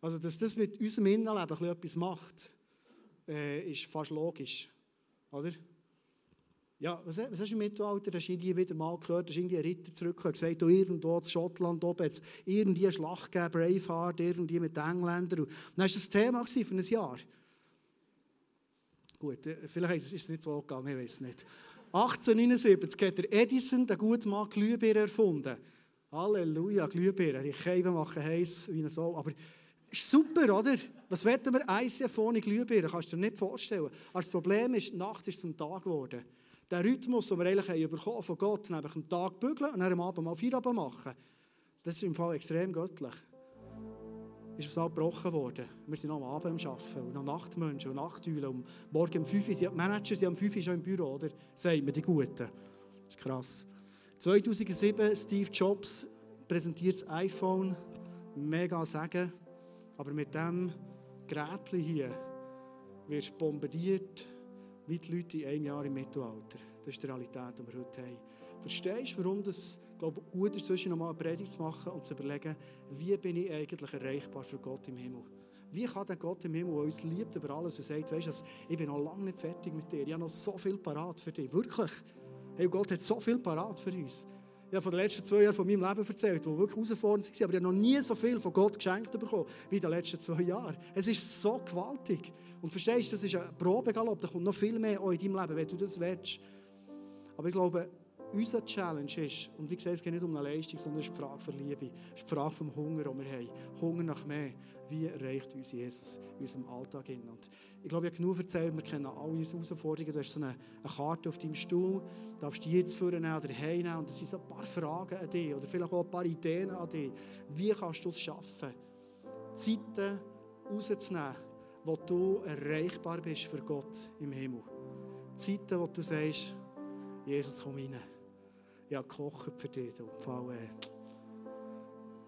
[SPEAKER 1] Also, dass das mit unserem Innenleben etwas macht, äh, ist fast logisch. Oder? Ja, was, hast du im Mittelalter? Hast du irgendwie wieder mal gehört, dass irgendwie ein Ritter zurückgekommen und gesagt, irgendwo in Schottland oben es irgendwie eine Schlacht gegeben, Braveheart, irgendwie mit Engländern. Und dann war das ein Thema für ein Jahr. Gut, äh, vielleicht ist es nicht so gegangen, ich weiß es nicht. 1879 hat der Edison, der gute Mann, Glühbirne erfunden. Halleluja, Glühbirne. Die Scheiben machen heiß wie eine Sau. Aber ist super, oder? Was wollen wir? ICF ohne Glühbirne, kannst du dir nicht vorstellen. Aber das Problem ist, die Nacht ist zum Tag geworden. Der Rhythmus, den wir eigentlich bekommen von Gott, nämlich am Tag bügeln und dann am Abend mal Feierabend machen, das ist im Fall extrem göttlich ist es abgebrochen worden. Wir sind noch am Abend am Arbeiten und noch Nachtmenschen und Nachteulen. Und morgen um 5 Uhr, die Manager sind um 5 Uhr schon im Büro, oder? Sagen wir, die Guten. Das ist krass. 2007, Steve Jobs präsentiert das iPhone. Mega sagen. Aber mit diesem Gerät hier wirst du bombardiert wie die Leute in einem Jahr im Mittelalter. Das ist die Realität, die wir heute haben. Verstehst du, warum glaube, gut ist, zwischen nochmal eine Predigt zu machen und zu überlegen, wie bin ich eigentlich erreichbar für Gott im Himmel? Wie kann der Gott im Himmel, der uns liebt über alles und sagt, weißt du, ich bin noch lange nicht fertig mit dir, ich habe noch so viel parat für dich. Wirklich. Hey, Gott hat so viel parat für uns. Habe von den letzten zwei Jahren von meinem Leben erzählt, die wirklich herausfordernd waren, aber ich habe noch nie so viel von Gott geschenkt bekommen wie in den letzten zwei Jahren. Es ist so gewaltig. Und verstehst du, das ist ein Probegalopp, da kommt noch viel mehr in deinem Leben, wenn du das willst. Aber ich glaube, unsere Challenge ist, und wie gesagt, es geht nicht um eine Leistung, sondern es ist die Frage von Liebe. Es ist die Frage vom Hunger, den wir haben. Hunger nach mehr. Wie erreicht uns Jesus in unserem Alltag hin? Und ich glaube, ich habe genug erzählt, wir kennen alle unsere Herausforderungen. Du hast so eine, eine Karte auf deinem Stuhl, du darfst die jetzt vornehmen oder heimnehmen. Und das sind so ein paar Fragen an dich oder vielleicht auch ein paar Ideen an dich. Wie kannst du es schaffen, Zeiten rauszunehmen, wo du erreichbar bist für Gott im Himmel? Zeiten, wo du sagst, Jesus, komm rein. Ich habe gekocht für dich. Und Fall, äh,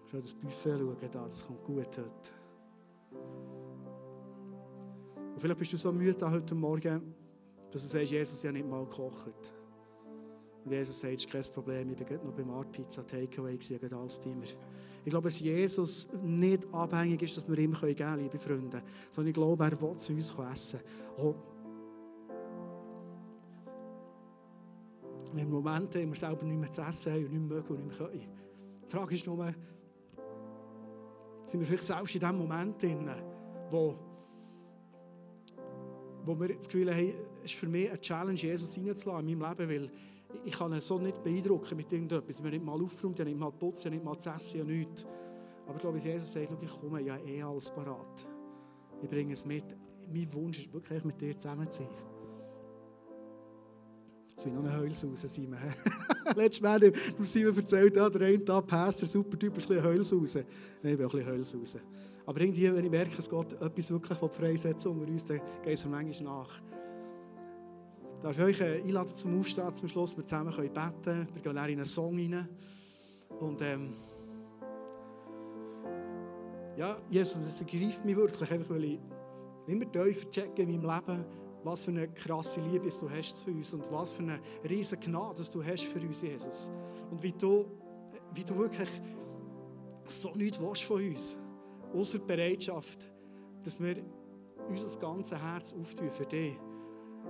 [SPEAKER 1] schau das Buffet schauen, da, das kommt gut heute. Und vielleicht bist du so müde heute Morgen, dass du sagst, Jesus, ich nicht mal gekocht. Und Jesus sagt, es ist kein Problem, ich bin noch beim Art Pizza Takeaway, ich habe alles bei mir. Ich glaube, dass Jesus nicht abhängig ist, dass wir ihm geben können, liebe Freunde, sondern ich glaube, er will zu uns essen. Auch wir haben Momente, in wir selber nicht mehr zu essen haben und nicht mehr mögen und nicht mehr können. Die Frage ist nur, sind wir vielleicht selbst in dem Moment drin, wo, wo wir das Gefühl haben, es ist für mich eine Challenge, Jesus reinzulassen in meinem Leben, weil ich kann ihn so nicht beeindrucken mit irgendetwas. Habe nicht mal habe nicht mal habe nicht mal zu essen, habe nichts. Aber ich glaube, Jesus sagt, ich komme, ja eh alles parat. Ich bringe es mit. Mein Wunsch ist wirklich, mit dir zusammen zu sein. Jetzt will ich noch eine Heulsause, Simon. Letztes Mal hat Simon erzählt, ja, der eine Tag Pastor, super Typ, ist ein bisschen. Nein, ich bin auch ein bisschen. Aber irgendwie, wenn ich merke, es geht etwas wirklich freisetzen unter uns, dann geht es mir manchmal nach. Darf ich euch äh, einladen zum Aufstehen zum Schluss? Wir zusammen können beten. Wir gehen in einen Song rein. Und ähm, ja, Jesus, das ergreift mich wirklich, einfach weil ich immer tiefer checke in meinem Leben, was für eine krasse Liebe du hast zu uns und was für eine riesige Gnade du hast für uns, Jesus. Und wie du, wie du wirklich so nichts von uns, außer die Bereitschaft, dass wir unser ganzes Herz auftun für dich.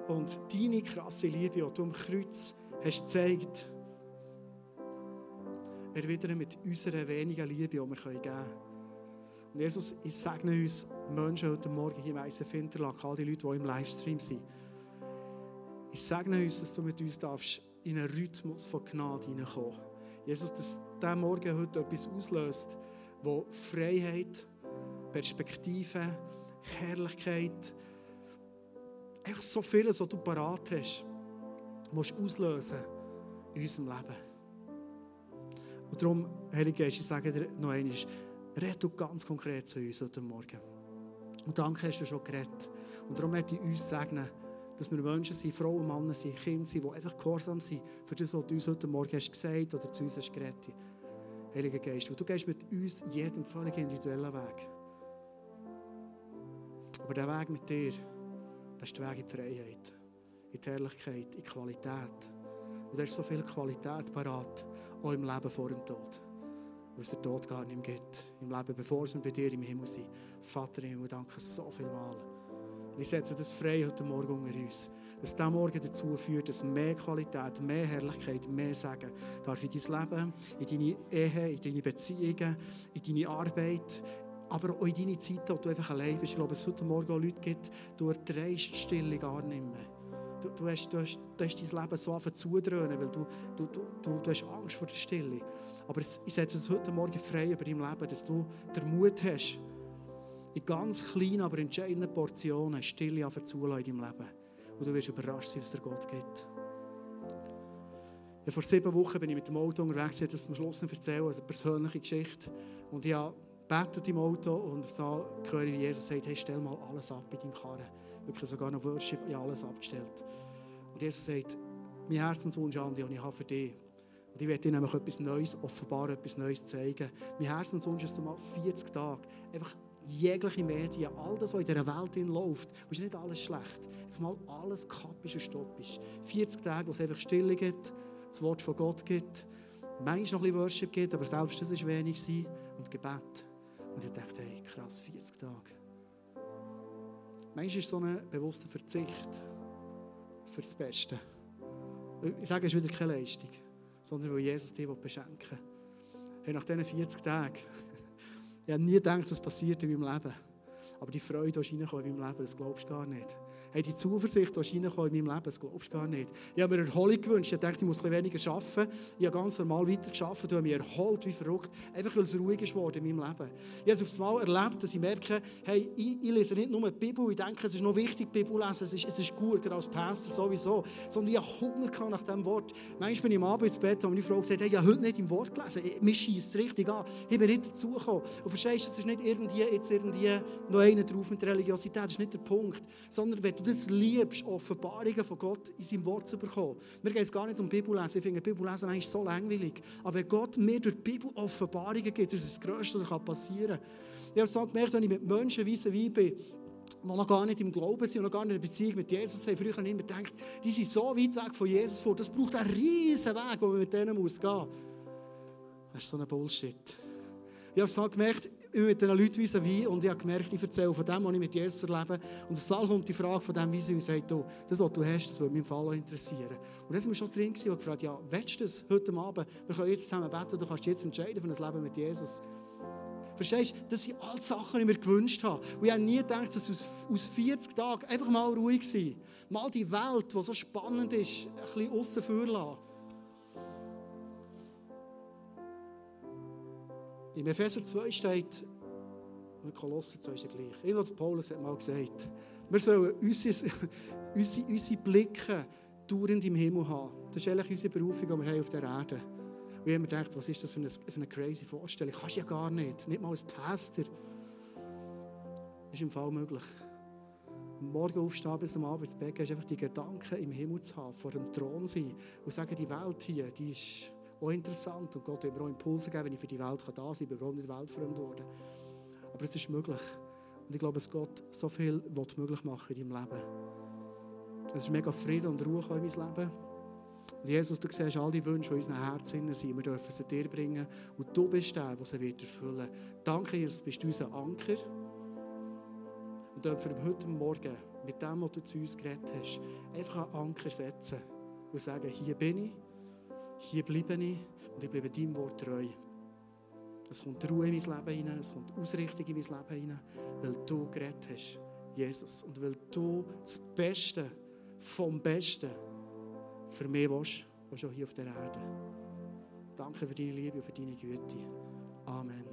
[SPEAKER 1] Und deine krasse Liebe, die du am Kreuz hast gezeigt, erwidern mit unserer wenigen Liebe, die wir geben können. Und Jesus, ich segne uns Menschen heute Morgen hier im Eisen Finterlack, all die Leute, die im Livestream sind. Ich segne uns, dass du mit uns darfst in einen Rhythmus von Gnade hineinkommen. Jesus, dass dieser Morgen heute etwas auslöst, wo Freiheit, Perspektive, Herrlichkeit, einfach so vieles, was du parat hast, musst auslösen in unserem Leben. Und darum, Heilige Geist, ich sage dir noch einmal, red du ganz konkret zu uns heute Morgen. Und danke hast du schon geredet. Und darum möchte ich uns segnen, dass wir Menschen sind, Frauen, Männer sind, Kinder sind, die einfach gehorsam sind für das, was du uns heute Morgen hast gesagt oder zu uns hast geredet. Heiliger Geist, du gehst mit uns jedem völlig individuellen Weg. Aber der Weg mit dir, das ist der Weg in die Freiheit, in die Herrlichkeit, in die Qualität. Und da ist so viel Qualität parat, auch im Leben vor dem Tod was der Tod gar nicht mehr gibt. Im Leben, bevor wir bei dir im Himmel sind. Vater, ich danke so viel mal. Ich setze das frei heute Morgen unter uns. Dass dieser Morgen dazu führt, dass mehr Qualität, mehr Herrlichkeit, mehr Segen darf in dein Leben, in deine Ehe, in deine Beziehungen, in deine Arbeit, aber auch in deine Zeit, wo du einfach allein bist. Ich glaube, es heute Morgen auch Leute gibt, du erträgst die Stille gar nicht mehr. Du, du, hast, du, hast, du hast dein Leben so anfangen zudröhnen, weil du, du, du, du hast Angst vor der Stille. Aber ich setze es heute Morgen frei über dein Leben, dass du den Mut hast, in ganz kleinen, aber entscheidenden Portionen Stille zulassen in deinem Leben. Und du wirst überrascht sein, was der Gott gibt. Ja, vor sieben Wochen bin ich mit dem Auto unterwegs, ich das zum Schluss noch erzählen, also eine persönliche Geschichte. Und ich habe im Auto und so ich, wie Jesus sagt, hey, stell mal alles ab in deinem Karren. Wirklich sogar noch Worship, habe alles abgestellt. Und Jesus sagt, mein Herzenswunsch, Andi, und ich habe für dich, und ich werde dir nämlich etwas Neues offenbaren, etwas Neues zeigen. Mein Herzenswunsch ist, dass du mal 40 Tage einfach jegliche Medien, all das, was in dieser Welt läuft, ist nicht alles schlecht. Einfach mal alles kappisch und stoppisch. 40 Tage, wo es einfach Stille gibt, das Wort von Gott gibt, manchmal noch ein bisschen Worship gibt, aber selbst das ist wenig sein und Gebet. Und ich dachte, hey, krass, 40 Tage. Manchmal ist so ein bewusster Verzicht für das Beste. Ich sage, es ist wieder keine Leistung. sondern weil Jesus dich beschenken will. Hey, nach diesen 40 Tagen, ich habe nie gedacht, was passiert in meinem Leben. Aber die Freude, die ist in meinem Leben, das glaubst du gar nicht. Hey, die Zuversicht, die in meinem Leben, das glaubst du gar nicht. Ich habe mir Erholung gewünscht. Ich dachte, ich muss ein weniger arbeiten. Ich habe ganz normal weitergearbeitet. Ich habe mich erholt wie verrückt. Einfach, weil es ruhig ist in meinem Leben. Ich habe es aufs Mal erlebt, dass ich merke, hey, ich, ich lese nicht nur die Bibel. Ich denke, es ist noch wichtig, die Bibel lesen. Es ist, es ist gut, gerade als Pastor sowieso. Sondern ich habe Hunger nach diesem Wort. Manchmal bin ich am Abend ins Bett und meine Frau gesagt, hey, ich habe heute nicht im Wort gelesen. Mir schießt es richtig an. Ich bin nicht dazugekommen. Und verstehst du, es ist nicht irgendwie, jetzt irgendwie noch einer drauf mit Religiosität. Das ist nicht der Punkt. Sondern wenn du das liebst, Offenbarungen von Gott in seinem Wort zu bekommen. Mir geht es gar nicht um Bibellesen. Ich finde Bibellesen manchmal so langweilig. Aber wenn Gott mir durch die Bibel Offenbarungen gibt, das ist das Größte, was passieren kann. Ich habe es so gemerkt, wenn ich mit Menschen wie wie bin, die noch gar nicht im Glauben sind und noch gar nicht in Beziehung mit Jesus haben. Früher immer gedacht, die sind so weit weg von Jesus vor. Das braucht einen riesen Weg, wo man mit denen muss gehen. Das ist so ein Bullshit. Ich habe so gemerkt, immer mit diesen Leuten vis wie und ich habe gemerkt, ich erzähle von dem, was ich mit Jesus erlebe. Und es kommt die Frage von dem vis und sagt, du, das, was du hast, das würde mich im Fall auch interessieren. Und das war schon drin und gefragt, ja, willst du das heute Abend? Wir können jetzt zusammen beten, du kannst jetzt entscheiden für ein Leben mit Jesus. Verstehst du? Das sind alle Sachen, die ich mir gewünscht habe. Und ich habe nie gedacht, dass aus, aus 40 Tagen einfach mal ruhig sein. Mal die Welt, die so spannend ist, ein bisschen aussen vor lassen. Im Epheser 2 steht, und Kolosser 2 ist ja gleich. Irgendwo Paulus hat mal gesagt, wir sollen unsere, unsere, unsere Blicke dauernd im Himmel haben. Das ist eigentlich unsere Berufung, die wir haben auf der Erde. Und ich habe mir gedacht, was ist das für eine, für eine crazy Vorstellung? Kannst du ja gar nicht. Nicht mal als Pastor. Das ist im Fall möglich. Morgen aufstehen bis am Abend ins Bett gehen, einfach die Gedanken im Himmel zu haben, vor dem Thron sein und sagen, die Welt hier, die ist auch interessant und Gott will mir auch Impulse geben, wenn ich für die Welt da sein kann. Ich bin überhaupt nicht weltfremd geworden. Aber es ist möglich. Und ich glaube, dass Gott so viel möglich machen in deinem Leben. Es ist mega Frieden und Ruhe in meinem Leben. Und Jesus, du siehst all die Wünsche, die in unseren Herzen sind. Wir dürfen sie dir bringen. Und du bist der, der sie wird erfüllen Danke, Jesus, bist du unser Anker. Und dürfen heute Morgen mit dem, was du zu uns geredet hast, einfach einen Anker setzen und sagen, hier bin ich. Hier bleibe ich und ich bleibe deinem Wort treu. Es kommt Ruhe in mein Leben hinein, es kommt Ausrichtung in mein Leben hinein, weil du geredet hast, Jesus. Und weil du das Beste vom Besten für mich willst, auch schon hier auf der Erde. Danke für deine Liebe und für deine Güte. Amen.